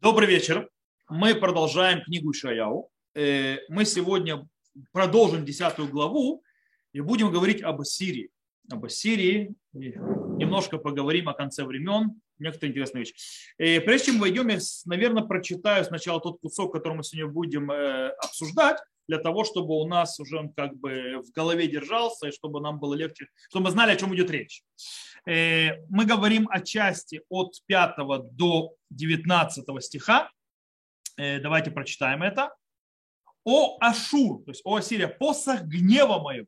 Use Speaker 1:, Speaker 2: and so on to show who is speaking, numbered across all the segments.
Speaker 1: Добрый вечер. Мы продолжаем книгу Шаяу. Э, мы сегодня продолжим десятую главу и будем говорить об Ассирии. Об Ассирии. Немножко поговорим о конце времен. Некоторые интересные вещи. И э, прежде чем войдем, я, наверное, прочитаю сначала тот кусок, который мы сегодня будем э, обсуждать, для того, чтобы у нас уже он как бы в голове держался, и чтобы нам было легче, чтобы мы знали, о чем идет речь. Э, мы говорим о части от 5 до 19 стиха. Э, давайте прочитаем это. О Ашур, то есть о Ассирия, посох гнева моего,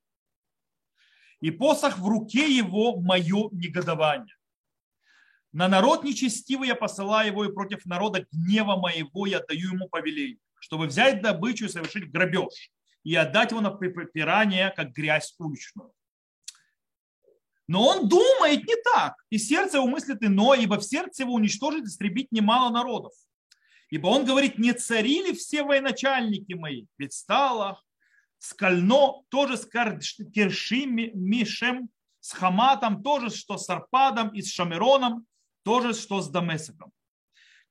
Speaker 1: и посох в руке его мое негодование. На народ нечестивый я посылаю его, и против народа гнева моего я даю ему повеление, чтобы взять добычу и совершить грабеж, и отдать его на припирание, как грязь уличную. Но он думает не так, и сердце его мыслит ино, ибо в сердце его уничтожить, истребить немало народов. Ибо он говорит, не царили все военачальники мои, ведь стало скально, тоже с Кершим, Мишем, с Хаматом, тоже что с Арпадом и с Шамероном, тоже что с Дамесиком.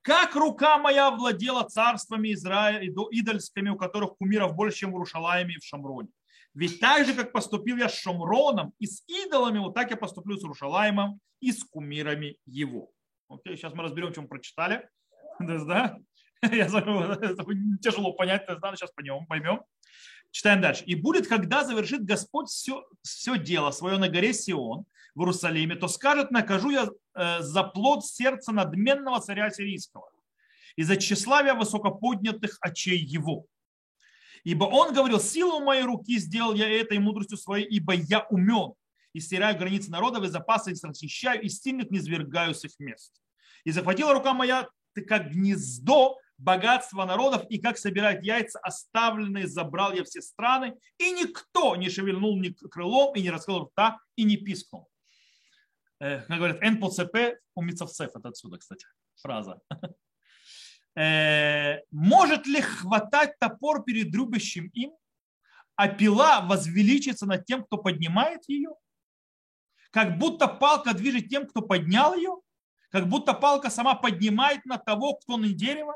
Speaker 1: Как рука моя владела царствами Израиля, идольскими, у которых кумиров больше, чем в Рушалаеме и в Шамроне. Ведь так же, как поступил я с Шамроном и с идолами, вот так я поступлю с Рушалаемом и с кумирами его. Окей, сейчас мы разберем, чем прочитали. Да? Я тяжело понять, да, сейчас поймем, поймем. Читаем дальше. «И будет, когда завершит Господь все, все дело свое на горе Сион в Иерусалиме, то скажет, накажу я э, за плод сердца надменного царя сирийского и за тщеславия высокоподнятых очей его. Ибо он говорил, силу моей руки сделал я это и мудростью своей, ибо я умен, и стираю границы народов, и запасы их расхищаю, и стильных не свергаю с их мест. И захватила рука моя, ты как гнездо богатства народов, и как собирать яйца, оставленные забрал я все страны, и никто не шевельнул ни крылом, и не раскрыл рта, и не пискнул. Как говорят, эн по цп у мицовцев, это отсюда, кстати, фраза. Э, может ли хватать топор перед рубящим им, а пила возвеличится над тем, кто поднимает ее? Как будто палка движет тем, кто поднял ее? Как будто палка сама поднимает на того, кто на дерево?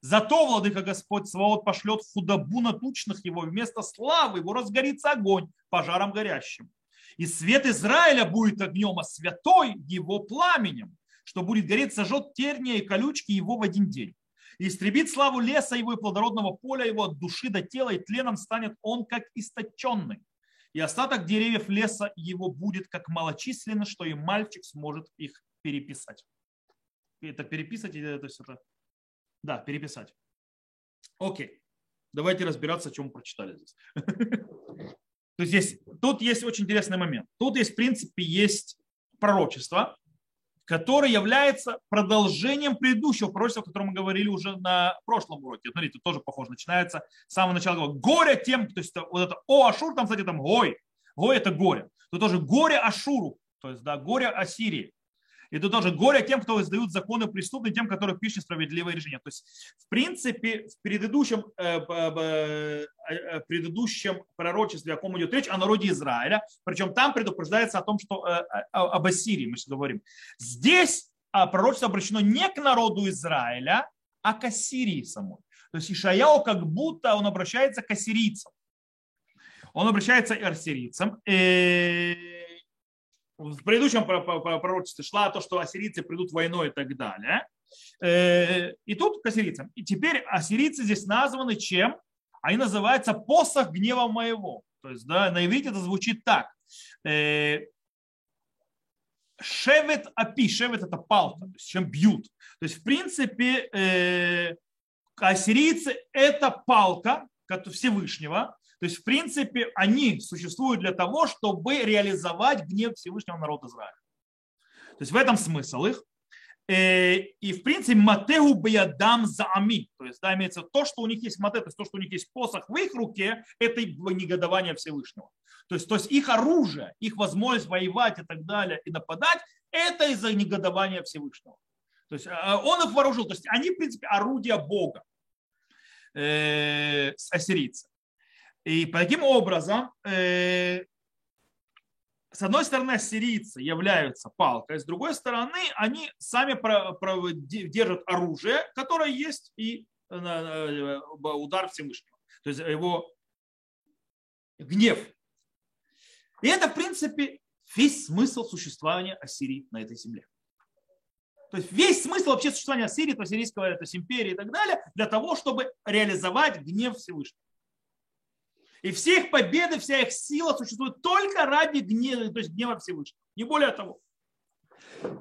Speaker 1: Зато, владыка Господь, Сваот пошлет худобу на тучных его, вместо славы его разгорится огонь пожаром горящим. И свет Израиля будет огнем, а святой его пламенем что будет гореть, сожжет терния и колючки его в один день. И истребит славу леса его и плодородного поля его от души до тела, и тленом станет он, как источенный. И остаток деревьев леса его будет как малочисленно, что и мальчик сможет их переписать. Это переписать это все это? Да, переписать. Окей. Давайте разбираться, о чем мы прочитали здесь. То есть здесь, тут есть очень интересный момент. Тут есть, в принципе, есть пророчество, который является продолжением предыдущего пророчества, о котором мы говорили уже на прошлом уроке. Смотрите, тоже похоже, начинается с самого начала. Горе тем, то есть вот это о Ашур, там, кстати, там гой. Гой это горе. То тоже горе Ашуру, то есть да, горе Ассирии. И тут тоже горе тем, кто издают законы преступные, тем, которые пишут справедливое решение. То есть, в принципе, в предыдущем, э, э, э, предыдущем пророчестве, о ком идет речь, о народе Израиля, причем там предупреждается о том, что об Ассирии мы сейчас говорим. Здесь а, пророчество обращено не к народу Израиля, а к Ассирии самой. То есть Ишаяу как будто он обращается к ассирийцам. Он обращается к ассирийцам в предыдущем пророчестве шла то, что ассирийцы придут войной и так далее. Э, и тут к ассирийцам. И теперь ассирийцы здесь названы чем? Они называются посох гнева моего. То есть да, на иврите это звучит так. Э, шевет апи. Шевет это палка, то есть чем бьют. То есть в принципе э, ассирийцы это палка Всевышнего, то есть, в принципе, они существуют для того, чтобы реализовать гнев Всевышнего народа Израиля. То есть в этом смысл их. Э, и, в принципе, матеу биядам заами. То есть, да, имеется то, что у них есть мате, то есть то, что у них есть посох в их руке, это негодование Всевышнего. То есть, то есть их оружие, их возможность воевать и так далее, и нападать, это из-за негодования Всевышнего. То есть а, он их вооружил. То есть они, в принципе, орудия Бога, э, ассирийцы. И таким образом, э, с одной стороны, ассирийцы являются палкой, с другой стороны, они сами держат оружие, которое есть и э, э, удар Всевышнего. То есть его гнев. И это, в принципе, весь смысл существования Ассирии на этой земле. То есть весь смысл вообще существования Ассирии, то есть сирийского, то есть империи и так далее, для того, чтобы реализовать гнев Всевышнего. И все их победы, вся их сила существует только ради гнева, то есть гнева Всевышнего. Не более того.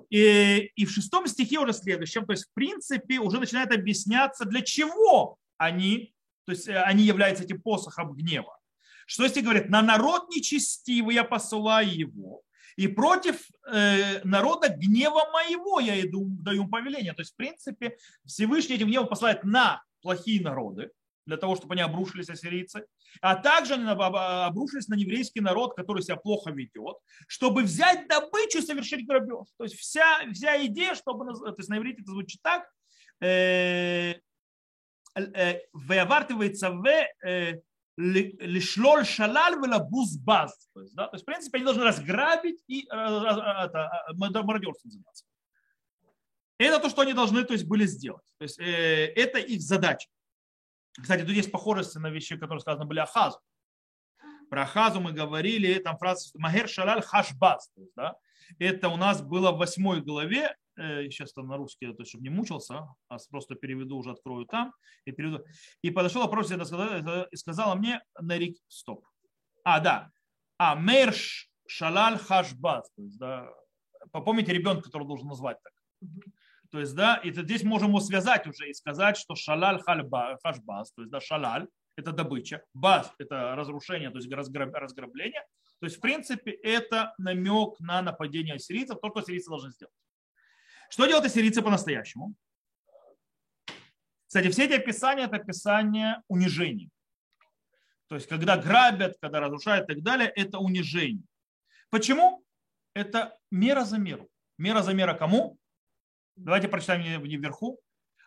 Speaker 1: И, и в шестом стихе уже следующем, то есть в принципе уже начинает объясняться, для чего они, то есть э, они являются этим посохом гнева. Что если говорит, на народ нечестивый я посылаю его, и против э, народа гнева моего я иду, даю повеление. То есть, в принципе, Всевышний этим гневом посылает на плохие народы, для того, чтобы они обрушились ассирийцы, а также обрушились на еврейский народ, который себя плохо ведет, чтобы взять добычу и совершить грабеж. То есть вся, вся идея, чтобы, то есть на иврите это звучит так, э, э, вывартывается в э, лишлоль шалаль велабуз баз. То есть, да, то есть, в принципе, они должны разграбить и это, мародерством заниматься. Это то, что они должны то есть, были сделать. То есть, это их задача. Кстати, тут есть похожести на вещи, которые сказаны были Ахазу. Про Ахазу мы говорили, там фраза Магер Шалаль Хашбас. Да? Это у нас было в восьмой главе, сейчас там на русский, то чтобы не мучился, а просто переведу, уже открою там и переведу. И подошел вопрос и сказала мне на рек, стоп. А, да. А, Мерш Шалаль Хашбас. То есть, да, попомните ребенка, который должен назвать так. То есть, да, и здесь можем его связать уже и сказать, что шалаль хальба, хашбас, то есть, да, шалаль – это добыча, бас – это разрушение, то есть разграбление. То есть, в принципе, это намек на нападение ассирийцев, то, что ассирийцы должны сделать. Что делают ассирийцы по-настоящему? Кстати, все эти описания – это описание унижений. То есть, когда грабят, когда разрушают и так далее, это унижение. Почему? Это мера за меру. Мера за мера кому? Давайте прочитаем вверху.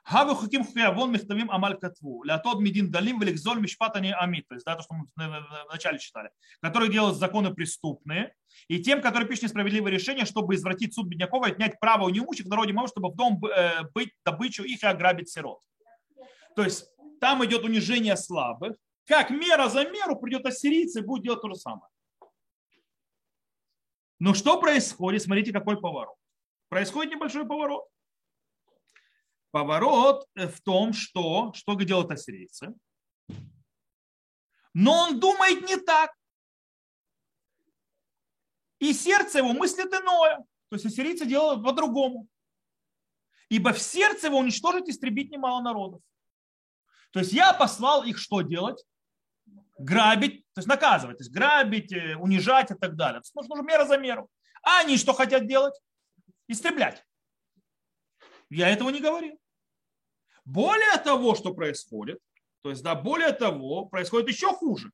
Speaker 1: Хавы хуким вон мехтавим амаль катву. Лятод медин далим великзоль мишпата не амит. То есть, да, то, что мы вначале читали. Которые делают законы преступные. И тем, которые пишут несправедливые решения, чтобы извратить суд бедняков и отнять право у неимущих в народе мало, чтобы в дом э, быть добычу их и ограбить сирот. То есть, там идет унижение слабых. Как мера за меру придет ассирийцы и будет делать то же самое. Но что происходит? Смотрите, какой поворот. Происходит небольшой поворот. Поворот в том, что, что делают ассирийцы. Но он думает не так. И сердце его мыслит иное. То есть ассирийцы делают по-другому. Ибо в сердце его уничтожить и истребить немало народов. То есть я послал их что делать? Грабить, то есть наказывать, то есть грабить, э, унижать и так далее. То есть нужно мера за меру. А они что хотят делать? Истреблять. Я этого не говорил. Более того, что происходит, то есть, да, более того, происходит еще хуже.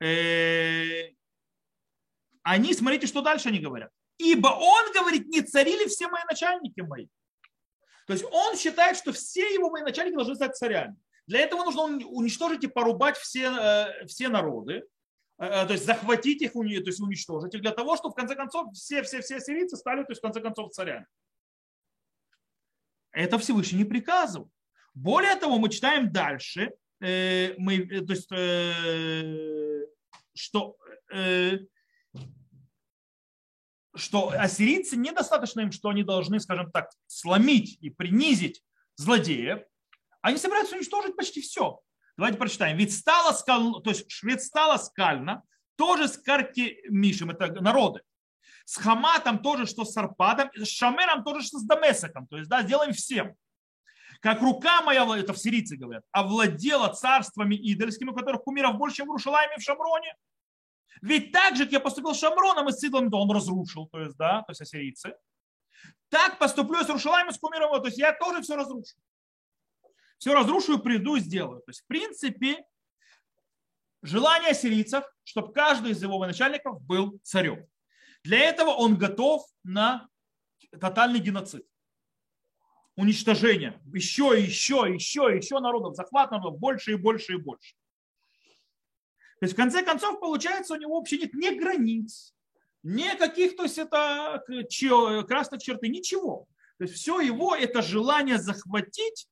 Speaker 1: Э, они, смотрите, что дальше они говорят. Ибо он говорит, не царили все мои начальники мои. То есть он считает, что все его военачальники должны стать царями. Для этого нужно уничтожить и порубать все, э, все народы, э, то есть захватить их, то есть уничтожить их, для того, чтобы в конце концов все, все, все сирийцы стали, то есть в конце концов царями. Это Всевышний не приказывал. Более того, мы читаем дальше, э, мы, э, то есть, э, что, что ассирийцы недостаточно им, что они должны, скажем так, сломить и принизить злодеев, они собираются уничтожить почти все. Давайте прочитаем. Ведь стало скально, то есть ведь стало скально, тоже с карки Мишем, это народы. С Хаматом тоже, что с Арпадом, с Шамером тоже, что с Дамесаком. То есть, да, сделаем всем. Как рука моя, это в сирийцы говорят, овладела царствами идольскими, у которых кумиров больше, чем в Рушалайме в Шамроне. Ведь так же, как я поступил с Шамроном и с Сидлом, то он разрушил, то есть, да, то есть ассирийцы. Так поступлю с Рушалайме, с кумиром, то есть я тоже все разрушу. Все разрушу и приду и сделаю. То есть, в принципе, желание ассирийцев, чтобы каждый из его начальников был царем. Для этого он готов на тотальный геноцид. Уничтожение. Еще, еще, еще, еще народов. Захват народов больше и больше и больше. То есть в конце концов получается у него вообще нет ни границ, Никаких, то есть это красных черты, ничего. То есть все его это желание захватить,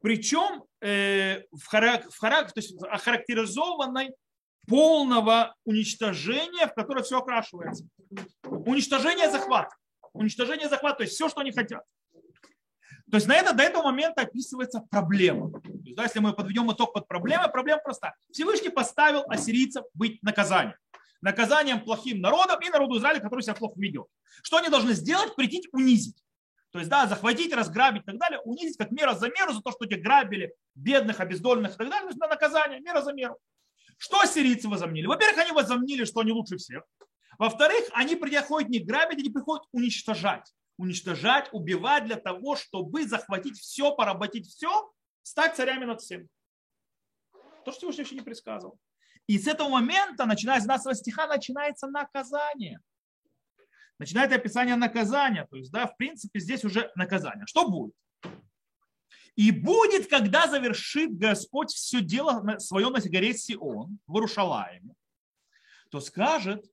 Speaker 1: причем э, в, харак, в харак, то есть охарактеризованной полного уничтожения, в которое все окрашивается. Уничтожение захвата. Уничтожение захвата, то есть все, что они хотят. То есть на это, до этого момента описывается проблема. То есть, да, если мы подведем итог под проблемой, проблема проста. Всевышний поставил ассирийцев быть наказанием. Наказанием плохим народом и народу Израиля, который себя плохо ведет. Что они должны сделать? Прийти унизить. То есть, да, захватить, разграбить и так далее, унизить как мера за меру за то, что те грабили бедных, обездоленных и так далее. То есть на наказание, мера за меру. Что ассирийцы возомнили? Во-первых, они возомнили, что они лучше всех. Во-вторых, они приходят не грабить, они приходят уничтожать. Уничтожать, убивать для того, чтобы захватить все, поработить все, стать царями над всем. То, что Всевышний еще не предсказывал. И с этого момента, начиная с 12 стиха, начинается наказание начинает описание наказания. То есть, да, в принципе, здесь уже наказание. Что будет? И будет, когда завершит Господь все дело свое на горе Сион, в Иерушалаиме, то скажет,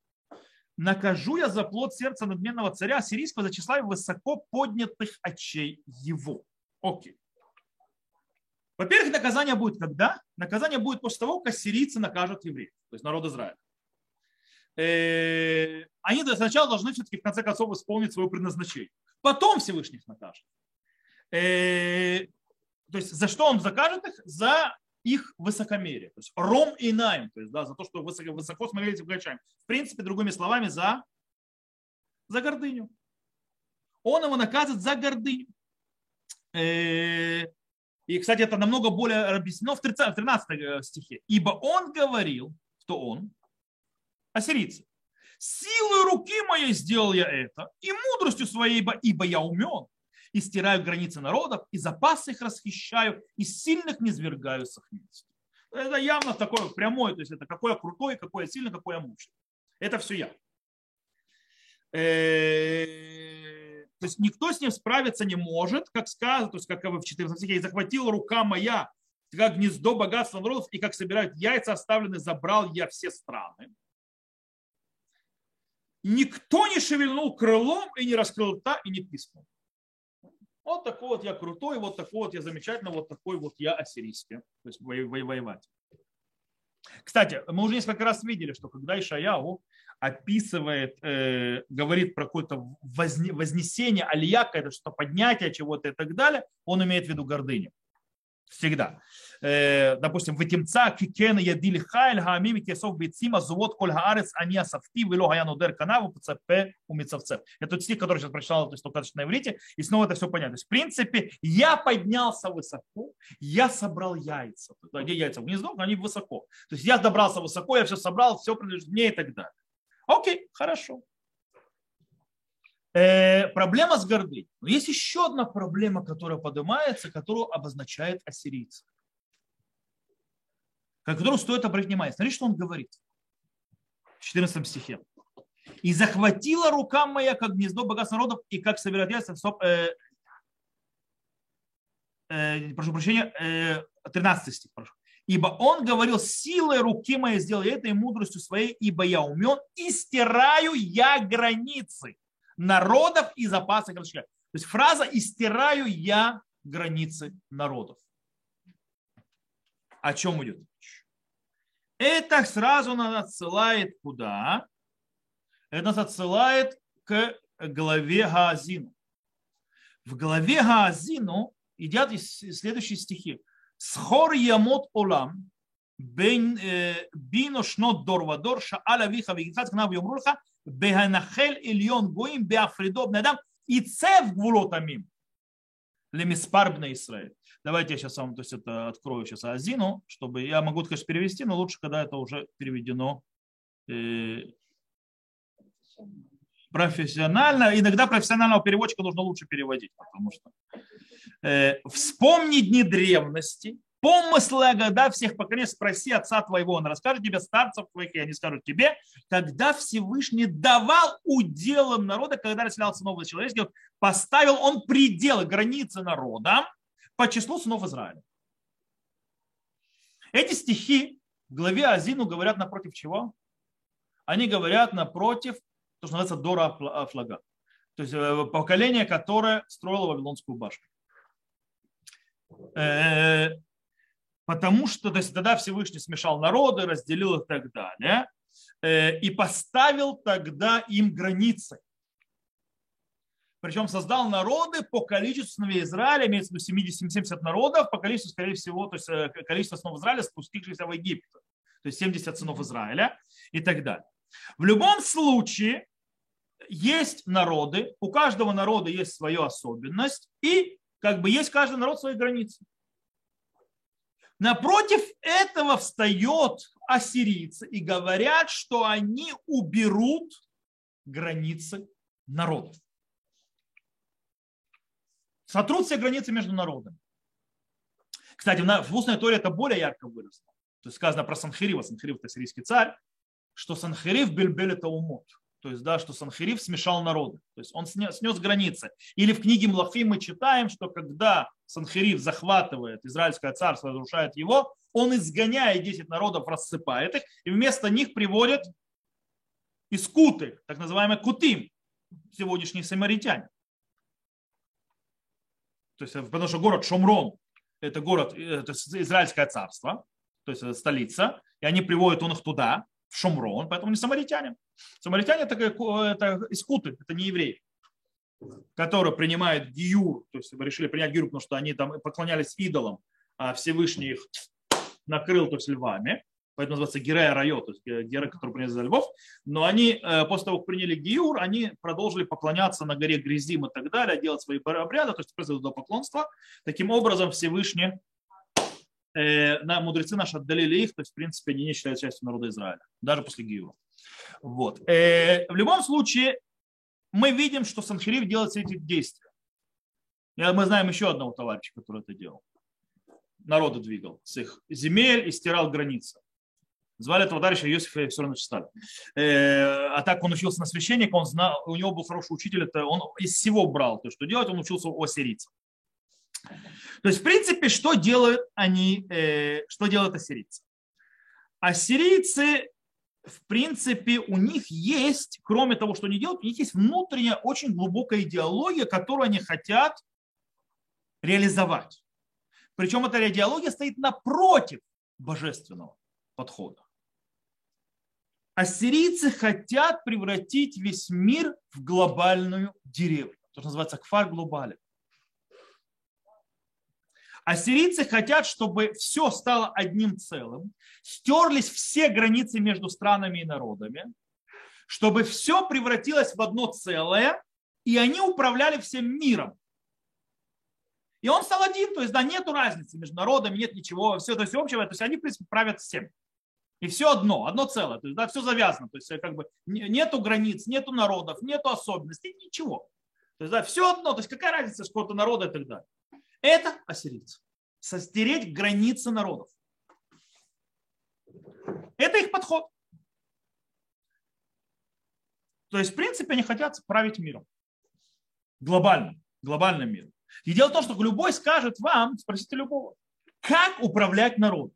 Speaker 1: накажу я за плод сердца надменного царя сирийского за числа высоко поднятых очей его. Окей. Во-первых, наказание будет когда? Наказание будет после того, как сирийцы накажут евреев, то есть народ Израиля. Э, они сначала должны все-таки в конце концов исполнить свое предназначение. Потом Всевышний их накажет. Э, то есть за что он закажет их? За их высокомерие. То есть ром и найм, то есть да, за то, что высоко, высоко смотрели в В принципе, другими словами, за, за гордыню. Он его наказывает за гордыню. Э, и, кстати, это намного более объяснено в 13 стихе. Ибо он говорил, кто он, ассирийцы. Силой руки моей сделал я это, и мудростью своей, ибо я умен, и стираю границы народов, и запасы их расхищаю, и сильных не свергаю с их. Это явно такое прямое, то есть это какой я сильный, какой я мощный. Это все я. Э, то есть никто с ним справиться не может, как сказано, то есть как в 14 стихе, и захватила рука моя, как гнездо богатства народов, и как собирают яйца оставленные, забрал я все страны никто не шевельнул крылом и не раскрыл рта и не пискнул. Вот такой вот я крутой, вот такой вот я замечательный, вот такой вот я ассирийский. То есть воевать. Кстати, мы уже несколько раз видели, что когда Ишаяу описывает, э, говорит про какое-то вознесение, алия, это что-то поднятие чего-то и так далее, он имеет в виду гордыню. Всегда. Э, допустим, в ותמצא כקן ידי לחיל העמים וכאסף ביצים עזובות כל הארץ אני אספתי ולא היה נודד כנף ופוצה פה ומצפצף. Это стих, который сейчас прочитал, то есть только на иврите, и снова это все понятно. То есть, в принципе, я поднялся высоко, я собрал яйца. Где яйца? В гнездо, но они высоко. То есть я добрался высоко, я все собрал, все принадлежит мне и так далее. Окей, хорошо. Э, проблема с гордыней. Но есть еще одна проблема, которая поднимается, которую обозначает ассирийцы. Которую стоит обратить внимание. Смотрите, что он говорит в 14 стихе. «И захватила рука моя, как гнездо богатств народов, и как собирать яйца, э, э, прошу прощения, э, 13 стих, прошу. Ибо он говорил, силой руки моей сделай это и мудростью своей, ибо я умен, и стираю я границы народов и запасы расширяю. То есть фраза «и стираю я границы народов». О чем идет речь? Это сразу нас отсылает куда? Это нас отсылает к главе Гаазину. В главе Гаазину едят следующие стихи. Схор ямот олам, э, бино шнот дорвадор, шааля виха вегицат кнав йомрулха, беганахель ильон гоим, беафридоб бнадам, и цев гвулотамим лемиспар Израиль. Давайте я сейчас вам то есть это открою сейчас Азину, чтобы я могу, конечно, перевести, но лучше, когда это уже переведено э, профессионально. Иногда профессионального переводчика нужно лучше переводить, потому что э, вспомни дни древности, помыслы о годах всех поколений, спроси отца твоего, он расскажет тебе, старцев твоих, и они скажут тебе, когда Всевышний давал уделом народа, когда расселялся новый человеческий, поставил он пределы, границы народа по числу сынов Израиля. Эти стихи в главе Азину говорят напротив чего? Они говорят напротив то, что называется Дора Флага. То есть э, поколение, которое строило Вавилонскую башню. Э, потому что то есть, тогда Всевышний смешал народы, разделил и так далее. Э, и поставил тогда им границы. Причем создал народы по количеству Израиля, имеется в виду 70, 70 народов, по количеству, скорее всего, то есть количество сынов Израиля, спустившихся в Египет. То есть 70 сынов Израиля и так далее. В любом случае, есть народы, у каждого народа есть своя особенность, и как бы есть каждый народ свои границы. Напротив этого встает ассирийцы и говорят, что они уберут границы народов. Сотрут все границы между народами. Кстати, в устной торе это более ярко выросло. То есть сказано про Санхирива, Санхирив это сирийский царь, что Санхирив бельбель это умот. То есть, да, что Санхирив смешал народы. То есть он снес, снес границы. Или в книге Млахи мы читаем, что когда Санхирив захватывает Израильское царство, разрушает его, он изгоняет 10 народов, рассыпает их, и вместо них приводит искуты, так называемые кутим, сегодняшние самаритяне. То есть, потому что город Шомрон – это город, это Израильское царство, то есть столица, и они приводят он их туда, в Шомрон, поэтому не самаритяне. Самаритяне это, это искуты, это не евреи, которые принимают гиюр, то есть решили принять гиюр, потому что они там поклонялись идолам, а Всевышний их накрыл то есть львами, поэтому называется Герея Райо, то есть Гера, который принес за львов. Но они, э, после того, как приняли Гиюр, они продолжили поклоняться на горе Грязим и так далее, делать свои обряды, то есть производить поклонство. Таким образом, Всевышний э, на, мудрецы наши отдалили их, то есть, в принципе, они не считают частью народа Израиля, даже после Гиюра. Вот. Э, в любом случае, мы видим, что Санхирив делает все эти действия. Мы знаем еще одного товарища, который это делал. Народы двигал с их земель и стирал границы. Звали этого товарища Иосиф Виссарович Сталин. Э, а так он учился на священника, он знал, у него был хороший учитель, это он из всего брал. То, что делать, он учился у ассирийцев. То есть, в принципе, что делают они, э, что делают ассирийцы? Ассирийцы, в принципе, у них есть, кроме того, что они делают, у них есть внутренняя очень глубокая идеология, которую они хотят реализовать. Причем эта идеология стоит напротив божественного подхода. Ассирийцы хотят превратить весь мир в глобальную деревню. То, что называется кфар глобален. Ассирийцы хотят, чтобы все стало одним целым, стерлись все границы между странами и народами, чтобы все превратилось в одно целое, и они управляли всем миром. И он стал один, то есть да, нету разницы между народами, нет ничего, все, то есть общего, то есть они, в принципе, правят всем. И все одно, одно целое, то есть да, все завязано, то есть как бы нету границ, нету народов, нету особенностей, ничего. То есть да, все одно, то есть какая разница, сколько народа и так далее. Это ассирийцы. Состереть границы народов. Это их подход. То есть, в принципе, они хотят править миром. Глобальным. Глобальным миром. И дело в том, что любой скажет вам, спросите любого, как управлять народом.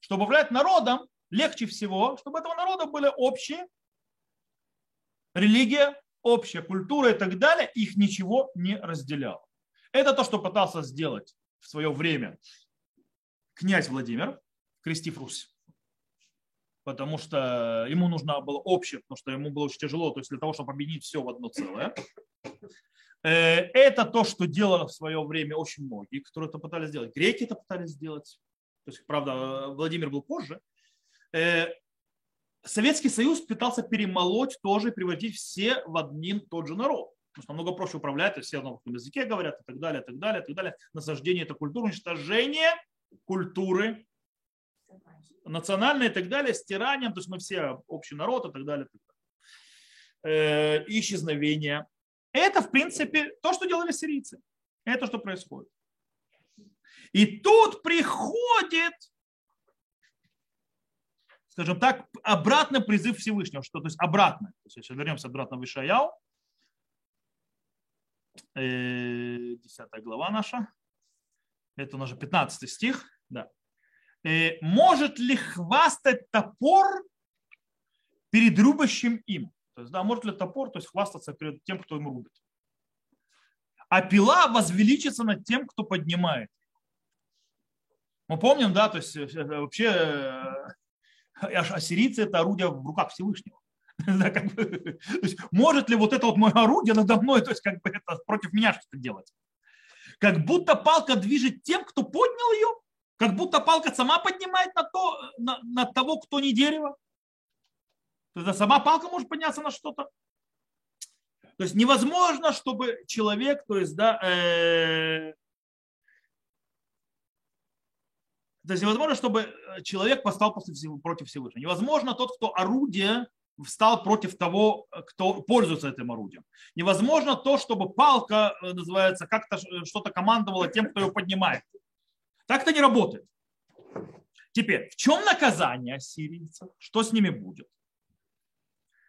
Speaker 1: Чтобы управлять народом, легче всего, чтобы этого народа были общие религия, общая культура и так далее, их ничего не разделяло. Это то, что пытался сделать в свое время князь Владимир, крестив Русь. Потому что ему нужно было общее, потому что ему было очень тяжело, то есть для того, чтобы объединить все в одно целое. Э, это то, что делало в свое время очень многие, которые это пытались сделать. Греки это пытались сделать. То есть, правда, Владимир был позже. Э, Советский Союз пытался перемолоть тоже, превратить все в один тот же народ потому что намного проще управлять, все на русском языке говорят и так далее, и так далее, и так далее. Насаждение это культура, уничтожение культуры национальной и так далее, стиранием, то есть мы все общий народ и так далее, и так далее. Э, исчезновение. Это, в принципе, то, что делали сирийцы. Это что происходит. И тут приходит, скажем так, обратный призыв Всевышнего, что то есть обратно. То есть, если вернемся обратно в Ишаяу, 10 э, глава наша, это уже 15 стих, да. Э, может ли хвастать топор перед рубящим им? То есть, да, может ли топор то есть, хвастаться перед тем, кто ему рубит. А пила возвеличится над тем, кто поднимает. Мы помним, да, то есть э, вообще ассирийцы это орудие в руках Всевышнего. Может ли вот это вот мое орудие надо мной, то есть как бы это против меня что-то делать? Как будто палка движет тем, кто поднял ее, как будто палка сама поднимает на, то, на, на того, кто не дерево. То есть сама палка может подняться на что-то. То есть невозможно, чтобы человек, то есть, да, э, то есть невозможно, чтобы человек постал против Всевышнего. Невозможно тот, кто орудие встал против того, кто пользуется этим орудием. Невозможно то, чтобы палка, э, называется, как-то что-то командовала тем, кто ее поднимает. Так это не работает. Теперь, в чем наказание ассирийцев? Что с ними будет?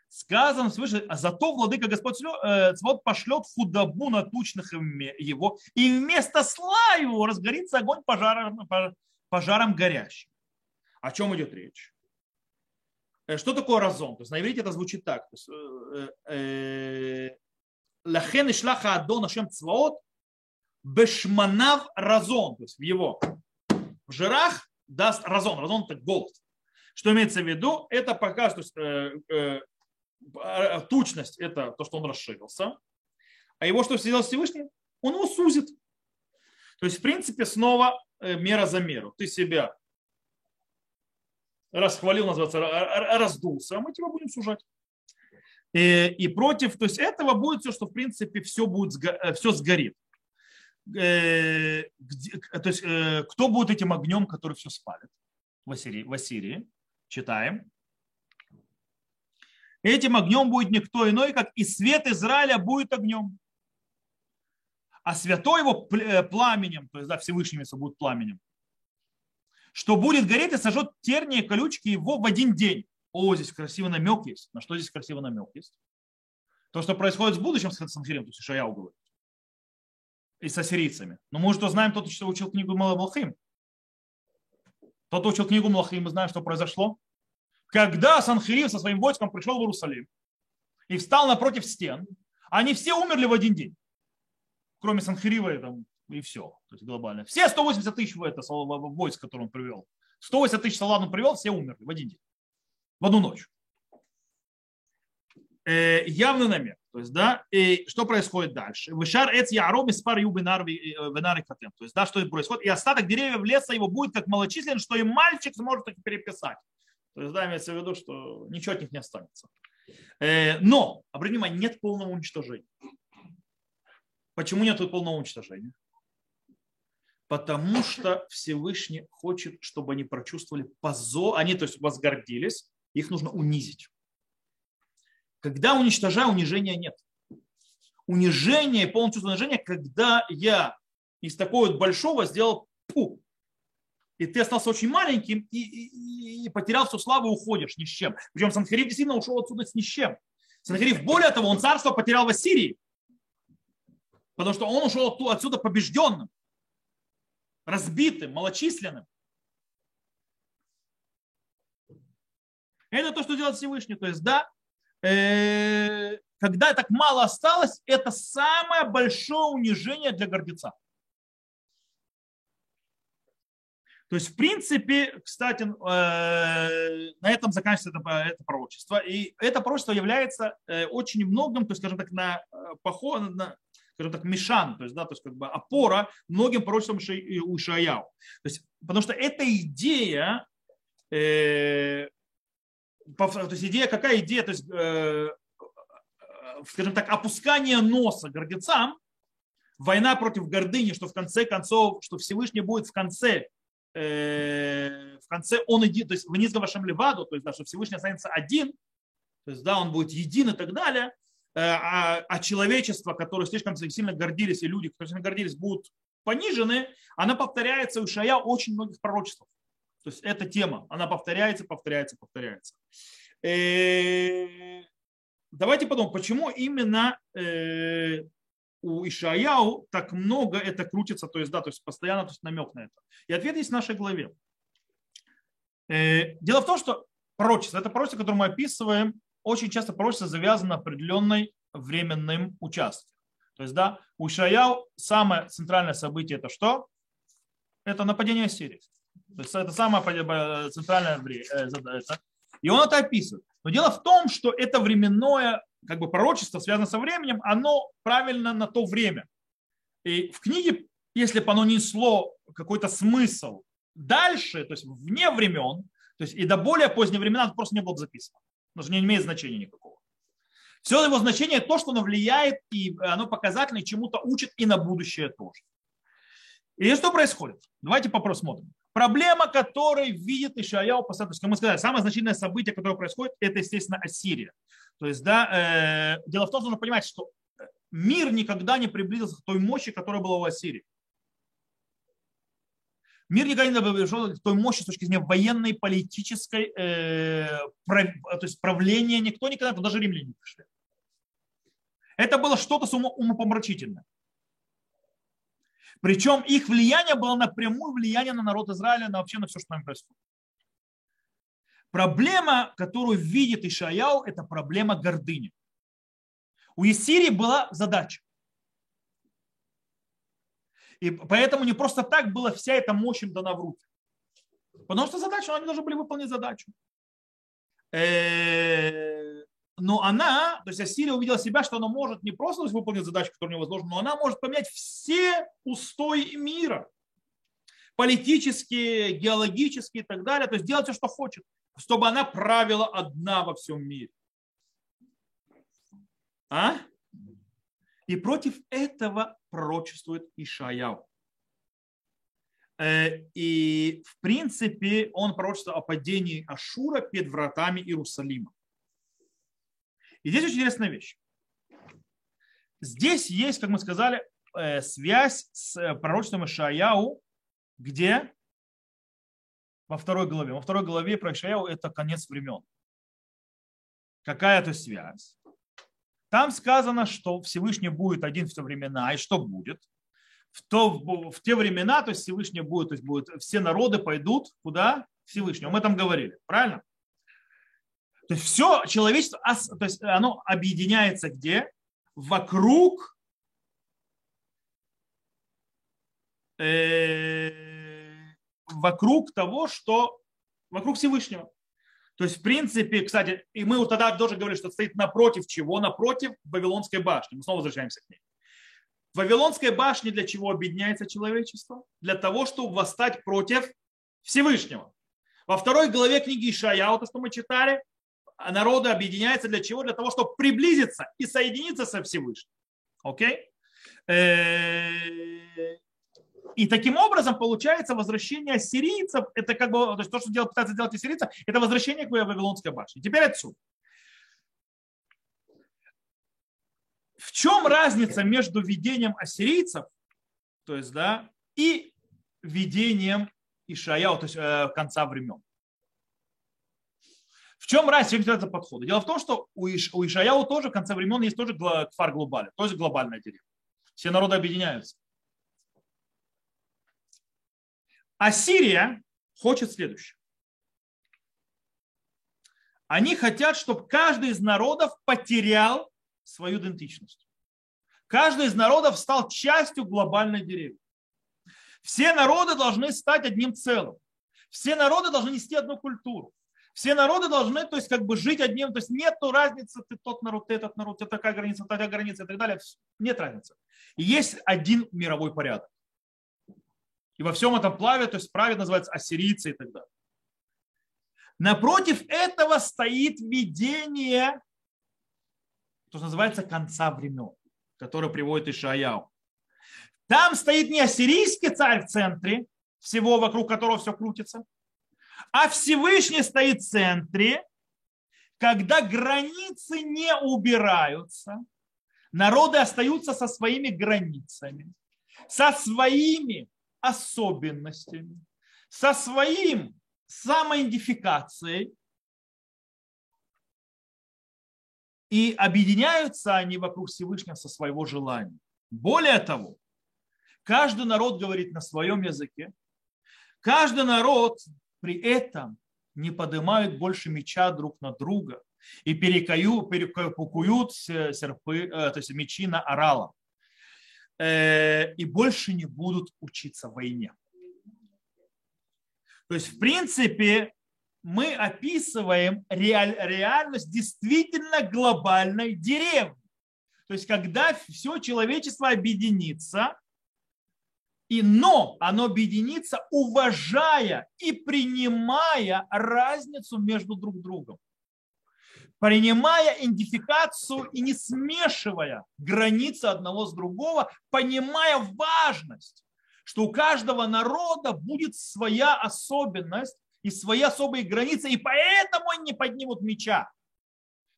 Speaker 1: Сказано свыше, а зато владыка Господь э, Цвот пошлет худобу на тучных его, и вместо сла его разгорится огонь пожаром, пожаром горящим. О чем идет речь? Э, что такое разон? То есть на иврите это звучит так. Э, Лахен и шлаха адон ашем цваот бешманав разон. То есть в его в жирах даст разон. Разон это голос. Что имеется в виду? Это показывает, то тучность – это то, что он расширился. А его что сделал Всевышний? Он его сузит. То есть, в принципе, снова э, мера за меру. Ты себя расхвалил, называется, раздулся, а мы тебя будем сужать. И, и против, то есть этого будет все, что в принципе все, будет, э, все сгорит. Э, где, то есть кто будет этим огнем, который все спалит в Ассирии? Читаем. Этим огнем будет никто иной, как и свет Израиля будет огнем. А святой его э, пламенем, то есть да, Всевышним, если будет пламенем, что будет гореть и сожжет тернии и колючки его в один день. О, здесь красивый намек есть. На что здесь красивый намек есть? То, что происходит с будущим с Санхирем, то есть Ишаяу говорит. И с ассирийцами. Но мы уже знаем тот, кто учил книгу Малахим. Тот, кто учил книгу Малахим, мы знаем, что произошло когда Санхирив со своим войском пришел в Иерусалим и встал напротив стен, они все умерли в один день, кроме Санхирива и, там, и все, то есть глобально. Все 180 тысяч это, войск, которые он привел, 180 тысяч солдат он привел, все умерли в один день, в одну ночь. Э, явный намек. То есть, да, и что происходит дальше? Вышар эц яром из пар юбы венары катем. То есть, да, что происходит? И остаток деревьев леса его будет как малочислен, что и мальчик сможет их переписать. То есть, да, имеется в виду, что ничего от них не останется. Э, но, обратите внимание, нет полного уничтожения. Почему нет полного уничтожения? Потому что Всевышний хочет, чтобы они прочувствовали позор, они, то есть, возгордились, их нужно унизить. Когда уничтожаю, унижения нет. Унижение, полное чувство унижения, когда я из такого вот большого сделал пу, и ты остался очень маленьким и, и, и потерял всю славу и уходишь ни с чем. Причем Санхариф действительно ушел отсюда с ни с чем. Санхариф, более того, он царство потерял в Ассирии, потому что он ушел отсюда побежденным, разбитым, малочисленным. Это то, что делает Всевышний. То есть, да, э, когда так мало осталось, это самое большое унижение для гордеца. То есть, в принципе, кстати, э, на этом заканчивается это, это пророчество. И это пророчество является э, очень многим, то есть, скажем так, на э, поход, на, скажем так, мешан, то есть, да, то есть, как бы опора многим пророчествам у Ишаяу. То есть, потому что эта идея, э, то есть идея, какая идея, то есть, э, скажем так, опускание носа гордецам, война против гордыни, что в конце концов, что Всевышний будет в конце Э, в конце он идет, то есть вниз Гавашем Леваду, то есть да, что Всевышний останется один, то есть да, он будет един и так далее, э, а, а человечество, которое слишком сильно гордились, и люди, которые сильно гордились, будут понижены, она повторяется у Шая очень многих пророчеств. То есть эта тема, она повторяется, повторяется, повторяется. Э, давайте подумаем, почему именно у Ишаяу так много это крутится, то есть, да, то есть постоянно то есть намек на это. И ответ есть в нашей главе. Э, дело в том, что пророчество, это пророчество, которое мы описываем очень часто пророчество завязано определенной временным участке. То есть, да, у Ишаяу самое центральное событие это что? Это нападение Сирии. То есть это самое центральное время. И он это описывает. Но дело в том, что это временное как бы пророчество, связано со временем, оно правильно на то время. И в книге, если бы оно несло какой-то смысл дальше, то есть вне времен, то есть и до более поздние времена, это просто не было бы записано. Потому что не имеет значения никакого. Все его значение то, что оно влияет, и оно показательно, и чему-то учит и на будущее тоже. И что происходит? Давайте посмотрим. Проблема, которой видит Ишаяу, есть, как мы сказали, самое значительное событие, которое происходит, это, естественно, Ассирия. То есть, да, э, дело в том, что нужно понимать, что мир никогда не приблизился к той мощи, которая была у Ассирии. Мир никогда не к той мощи с точки зрения военной, политической, э, прав, то есть правления. Никто никогда, даже римляне не пришли. Это было что-то умопомрачительное. Причем их влияние было напрямую влияние на народ Израиля, на вообще на все, что там происходит. Проблема, которую видит Ишаяу, это проблема гордыни. У Исирии была задача. И поэтому не просто так была вся эта мощь им дана в руки. Потому что задача, они должны были выполнить задачу. Э, но она, то есть Ассирия увидела себя, что она может не просто выполнить задачу, которая у нее возложена, но она может поменять все устои мира. Политические, геологические и так далее. То есть делать все, что хочет, чтобы она правила одна во всем мире. А? И против этого пророчествует Ишаяу. Э, и в принципе он пророчествует о падении Ашура перед вратами Иерусалима. И здесь очень интересная вещь. Здесь есть, как мы сказали, э, связь с э, пророчеством Ишаяу, где во второй главе. Во второй главе про Ишаяу это конец времен. Какая это связь? Там сказано, что Всевышний будет один в те времена, и что будет? В, то, в те времена, то есть Всевышний будет, то есть будет, все народы пойдут куда? Всевышнему. Мы там говорили, правильно? То есть все человечество, то есть оно объединяется где? Вокруг э, вокруг того, что вокруг Всевышнего. То есть, в принципе, кстати, и мы тогда тоже говорили, что стоит напротив чего? Напротив Вавилонской башни. Мы снова возвращаемся к ней. В Вавилонской башне для чего объединяется человечество? Для того, чтобы восстать против Всевышнего. Во второй главе книги Ишая, вот то, что мы читали, народы объединяются для чего? Для того, чтобы приблизиться и соединиться со Всевышним. Окей? Э, и таким образом получается возвращение ассирийцев, это как бы, то есть то, что делают, пытаются сделать ассирийцы, это возвращение к Вавилонской башне. Теперь отсюда. В чем разница между видением ассирийцев, то есть, да, и видением Ишаяу, то есть э, конца времен? В чем разница это подхода? Дело в том, что у, Иш, у Ишаяу тоже в конце времен есть тоже кфар глобаль, тоже глобальная деревня. Все народы объединяются. А Сирия хочет следующее. Они хотят, чтобы каждый из народов потерял свою идентичность. Каждый из народов стал частью глобальной деревни. Все народы должны стать одним целым. Все народы должны нести одну культуру. Все народы должны, то есть, как бы жить одним, то есть нет разницы, ты тот народ, ты этот народ, ты такая граница, такая граница и так далее. Нет разницы. И есть один мировой порядок. И во всем этом плаве, то есть праве называется ассирийцы и так далее. Напротив этого стоит видение, то, что называется конца времен, которое приводит Ишаяу. Там стоит не ассирийский царь в центре, всего вокруг которого все крутится, а Всевышний стоит в центре, когда границы не убираются, народы остаются со своими границами, со своими особенностями, со своим самоидентификацией, и объединяются они вокруг Всевышнего со своего желания. Более того, каждый народ говорит на своем языке, каждый народ при этом не поднимают больше меча друг на друга, и перекаю, перекуют серпы, то есть мечи на орала. И больше не будут учиться войне. То есть, в принципе, мы описываем реаль, реальность действительно глобальной деревни. То есть, когда все человечество объединится, и но оно объединится, уважая и принимая разницу между друг другом. Принимая идентификацию и не смешивая границы одного с другого, понимая важность, что у каждого народа будет своя особенность и свои особые границы, и поэтому они не поднимут меча.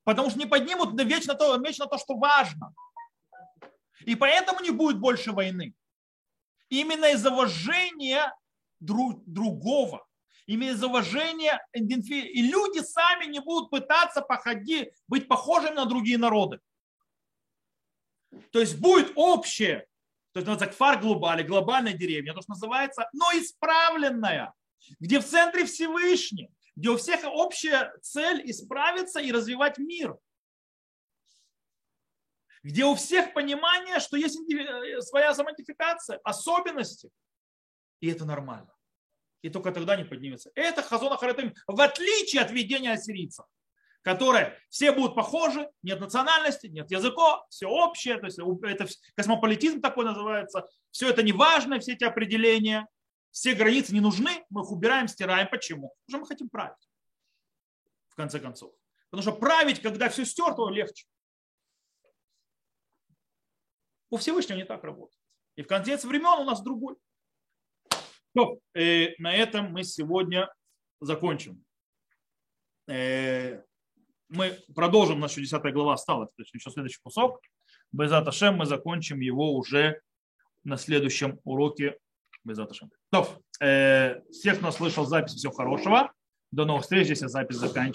Speaker 1: Потому что не поднимут вечно то, вечно то, что важно. И поэтому не будет больше войны именно из-за уважения друг, другого, из-за уважения и люди сами не будут пытаться походить, быть похожими на другие народы. То есть будет общее, то есть называется кфар глобали, глобальная деревня, то, что называется, но исправленная, где в центре Всевышний, где у всех общая цель исправиться и развивать мир где у всех понимание, что есть э, своя самодификация, особенности. И это нормально. И только тогда не поднимется. Это хазона харатым, в отличие от ведения ассирийцев, которые все будут похожи, нет национальности, нет языка, все общее, то есть это космополитизм такой называется, все это не важно, все эти определения, все границы не нужны, мы их убираем, стираем. Почему? Потому что мы хотим править, в конце концов. Потому что править, когда все стерто, легче. У Всевышнего не так работает. И в конце времен у нас другой. То, э, на этом мы сегодня закончим. Э, мы продолжим, наша 10 глава осталась, то есть еще следующий кусок. Без Аташем мы закончим его уже на следующем уроке. Без Аташем. То, э, всех, кто слышал запись, всего хорошего. До новых встреч. Я запись заканчиваю.